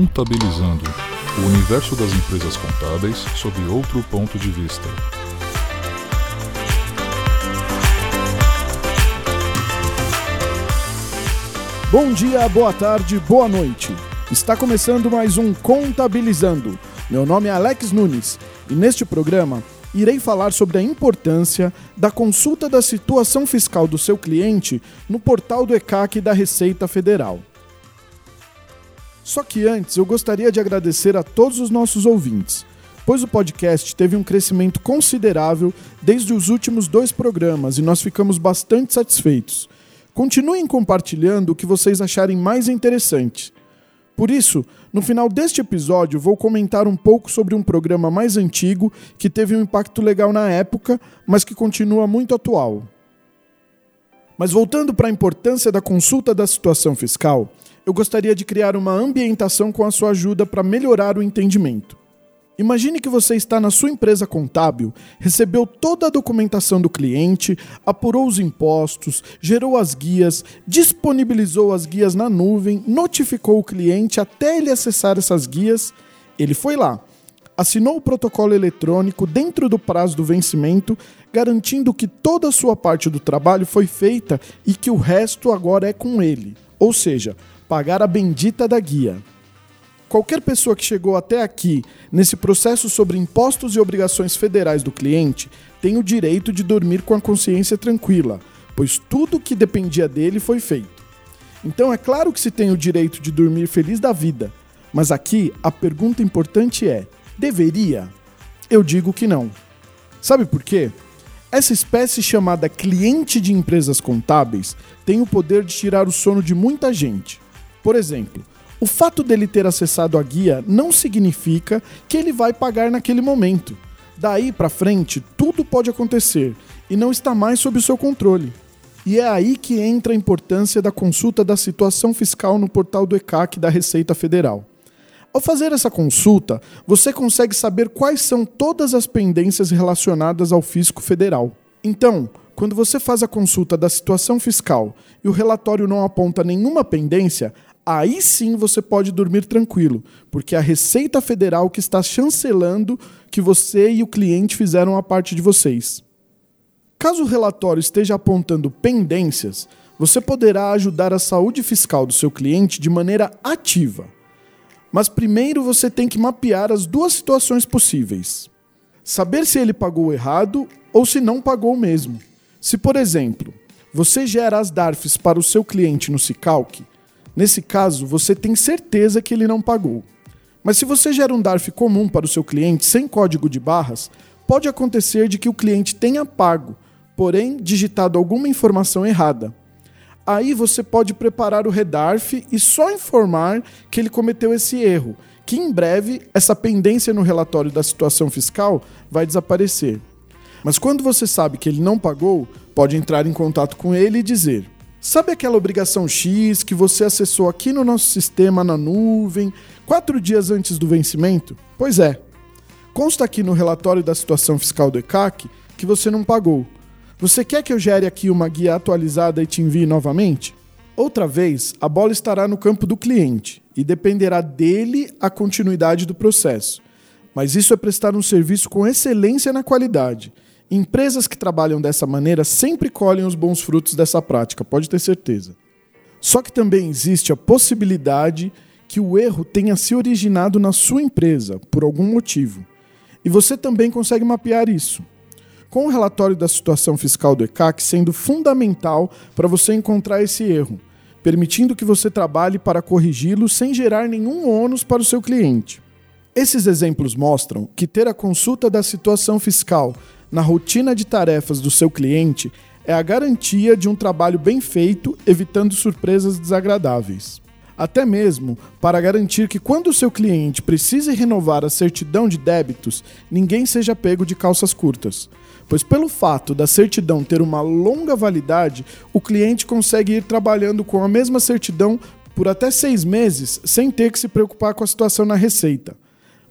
Contabilizando o universo das empresas contábeis sob outro ponto de vista. Bom dia, boa tarde, boa noite. Está começando mais um Contabilizando. Meu nome é Alex Nunes e neste programa irei falar sobre a importância da consulta da situação fiscal do seu cliente no portal do ECAC da Receita Federal. Só que antes eu gostaria de agradecer a todos os nossos ouvintes, pois o podcast teve um crescimento considerável desde os últimos dois programas e nós ficamos bastante satisfeitos. Continuem compartilhando o que vocês acharem mais interessante. Por isso, no final deste episódio, vou comentar um pouco sobre um programa mais antigo que teve um impacto legal na época, mas que continua muito atual. Mas voltando para a importância da consulta da situação fiscal, eu gostaria de criar uma ambientação com a sua ajuda para melhorar o entendimento. Imagine que você está na sua empresa contábil, recebeu toda a documentação do cliente, apurou os impostos, gerou as guias, disponibilizou as guias na nuvem, notificou o cliente até ele acessar essas guias. Ele foi lá, assinou o protocolo eletrônico dentro do prazo do vencimento, garantindo que toda a sua parte do trabalho foi feita e que o resto agora é com ele. Ou seja, pagar a bendita da guia. Qualquer pessoa que chegou até aqui nesse processo sobre impostos e obrigações federais do cliente tem o direito de dormir com a consciência tranquila, pois tudo que dependia dele foi feito. Então é claro que se tem o direito de dormir feliz da vida, mas aqui a pergunta importante é: deveria? Eu digo que não. Sabe por quê? Essa espécie chamada cliente de empresas contábeis tem o poder de tirar o sono de muita gente. Por exemplo, o fato dele ter acessado a guia não significa que ele vai pagar naquele momento. Daí para frente, tudo pode acontecer e não está mais sob seu controle. E é aí que entra a importância da consulta da situação fiscal no portal do ECAC da Receita Federal. Ao fazer essa consulta, você consegue saber quais são todas as pendências relacionadas ao fisco federal. Então, quando você faz a consulta da situação fiscal e o relatório não aponta nenhuma pendência, aí sim você pode dormir tranquilo, porque é a Receita Federal que está chancelando que você e o cliente fizeram a parte de vocês. Caso o relatório esteja apontando pendências, você poderá ajudar a saúde fiscal do seu cliente de maneira ativa. Mas primeiro você tem que mapear as duas situações possíveis. Saber se ele pagou errado ou se não pagou mesmo. Se, por exemplo, você gera as DARFs para o seu cliente no Cicalc, Nesse caso, você tem certeza que ele não pagou. Mas se você gera um DARF comum para o seu cliente sem código de barras, pode acontecer de que o cliente tenha pago, porém digitado alguma informação errada. Aí você pode preparar o redarf e só informar que ele cometeu esse erro, que em breve essa pendência no relatório da situação fiscal vai desaparecer. Mas quando você sabe que ele não pagou, pode entrar em contato com ele e dizer: Sabe aquela obrigação X que você acessou aqui no nosso sistema na nuvem, quatro dias antes do vencimento? Pois é. Consta aqui no relatório da situação fiscal do ECAC que você não pagou. Você quer que eu gere aqui uma guia atualizada e te envie novamente? Outra vez, a bola estará no campo do cliente e dependerá dele a continuidade do processo. Mas isso é prestar um serviço com excelência na qualidade Empresas que trabalham dessa maneira sempre colhem os bons frutos dessa prática, pode ter certeza. Só que também existe a possibilidade que o erro tenha se originado na sua empresa, por algum motivo. E você também consegue mapear isso. Com o relatório da situação fiscal do ECAC sendo fundamental para você encontrar esse erro, permitindo que você trabalhe para corrigi-lo sem gerar nenhum ônus para o seu cliente. Esses exemplos mostram que ter a consulta da situação fiscal na rotina de tarefas do seu cliente é a garantia de um trabalho bem feito, evitando surpresas desagradáveis. Até mesmo para garantir que, quando o seu cliente precise renovar a certidão de débitos, ninguém seja pego de calças curtas. Pois, pelo fato da certidão ter uma longa validade, o cliente consegue ir trabalhando com a mesma certidão por até seis meses sem ter que se preocupar com a situação na receita.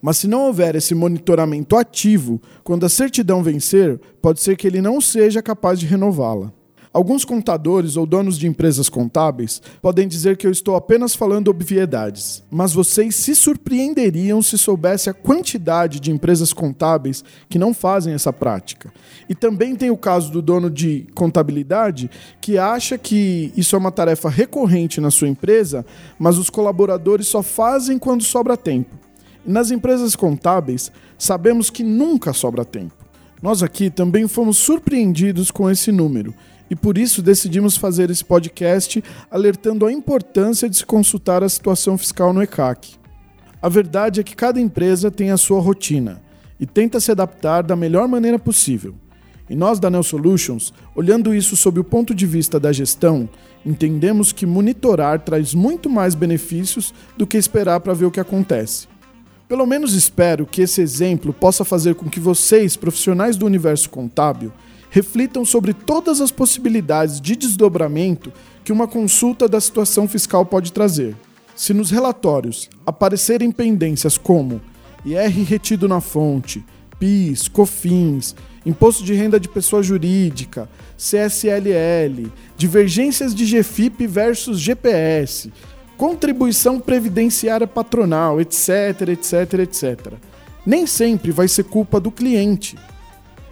Mas se não houver esse monitoramento ativo, quando a certidão vencer, pode ser que ele não seja capaz de renová-la. Alguns contadores ou donos de empresas contábeis podem dizer que eu estou apenas falando obviedades, mas vocês se surpreenderiam se soubesse a quantidade de empresas contábeis que não fazem essa prática. E também tem o caso do dono de contabilidade que acha que isso é uma tarefa recorrente na sua empresa, mas os colaboradores só fazem quando sobra tempo. Nas empresas contábeis, sabemos que nunca sobra tempo. Nós aqui também fomos surpreendidos com esse número e por isso decidimos fazer esse podcast alertando a importância de se consultar a situação fiscal no ECAC. A verdade é que cada empresa tem a sua rotina e tenta se adaptar da melhor maneira possível. E nós da Neo Solutions, olhando isso sob o ponto de vista da gestão, entendemos que monitorar traz muito mais benefícios do que esperar para ver o que acontece. Pelo menos espero que esse exemplo possa fazer com que vocês, profissionais do universo contábil, reflitam sobre todas as possibilidades de desdobramento que uma consulta da situação fiscal pode trazer. Se nos relatórios aparecerem pendências como IR retido na fonte, PIS, COFINS, Imposto de Renda de Pessoa Jurídica, CSLL, divergências de GFIP versus GPS, contribuição previdenciária patronal, etc, etc, etc. Nem sempre vai ser culpa do cliente.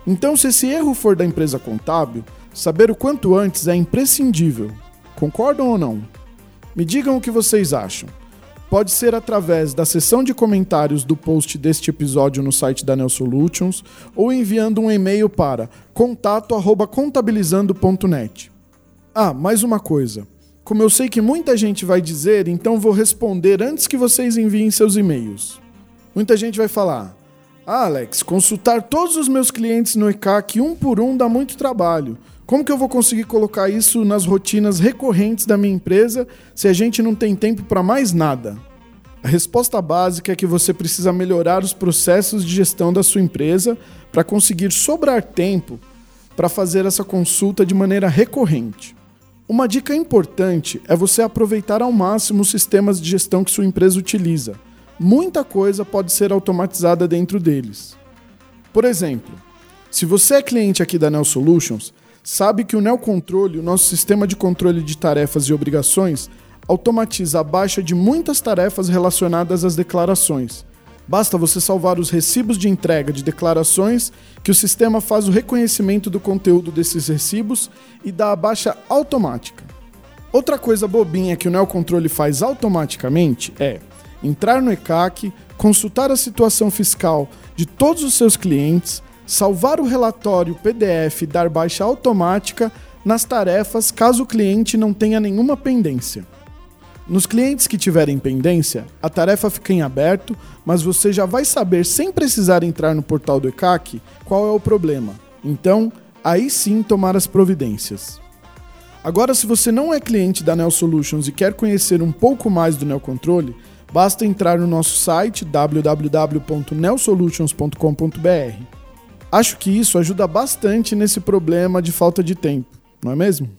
Então, se esse erro for da empresa contábil, saber o quanto antes é imprescindível. Concordam ou não? Me digam o que vocês acham. Pode ser através da seção de comentários do post deste episódio no site da Neo Solutions ou enviando um e-mail para contato@contabilizando.net. Ah, mais uma coisa. Como eu sei que muita gente vai dizer, então vou responder antes que vocês enviem seus e-mails. Muita gente vai falar: ah, Alex, consultar todos os meus clientes no ECAC um por um dá muito trabalho. Como que eu vou conseguir colocar isso nas rotinas recorrentes da minha empresa se a gente não tem tempo para mais nada? A resposta básica é que você precisa melhorar os processos de gestão da sua empresa para conseguir sobrar tempo para fazer essa consulta de maneira recorrente. Uma dica importante é você aproveitar ao máximo os sistemas de gestão que sua empresa utiliza. Muita coisa pode ser automatizada dentro deles. Por exemplo, se você é cliente aqui da Neo Solutions, sabe que o Neo Controle, o nosso sistema de controle de tarefas e obrigações, automatiza a baixa de muitas tarefas relacionadas às declarações Basta você salvar os recibos de entrega de declarações, que o sistema faz o reconhecimento do conteúdo desses recibos e dá a baixa automática. Outra coisa bobinha que o Neocontrole faz automaticamente é entrar no ECAC, consultar a situação fiscal de todos os seus clientes, salvar o relatório PDF e dar baixa automática nas tarefas caso o cliente não tenha nenhuma pendência. Nos clientes que tiverem pendência, a tarefa fica em aberto, mas você já vai saber sem precisar entrar no portal do ECAC qual é o problema. Então, aí sim tomar as providências. Agora, se você não é cliente da Neo Solutions e quer conhecer um pouco mais do Neo Controle, basta entrar no nosso site www.neosolutions.com.br. Acho que isso ajuda bastante nesse problema de falta de tempo, não é mesmo?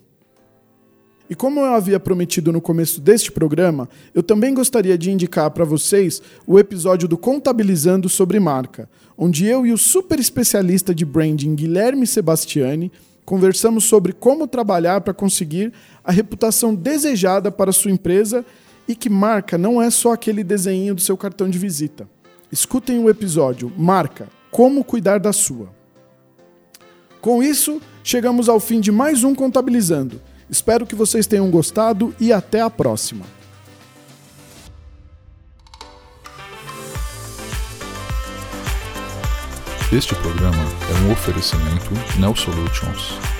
E como eu havia prometido no começo deste programa, eu também gostaria de indicar para vocês o episódio do Contabilizando sobre Marca, onde eu e o super especialista de branding Guilherme Sebastiani conversamos sobre como trabalhar para conseguir a reputação desejada para sua empresa e que marca não é só aquele desenho do seu cartão de visita. Escutem o episódio Marca Como Cuidar da Sua. Com isso, chegamos ao fim de mais um Contabilizando. Espero que vocês tenham gostado e até a próxima. Este programa é um oferecimento Neo Solutions.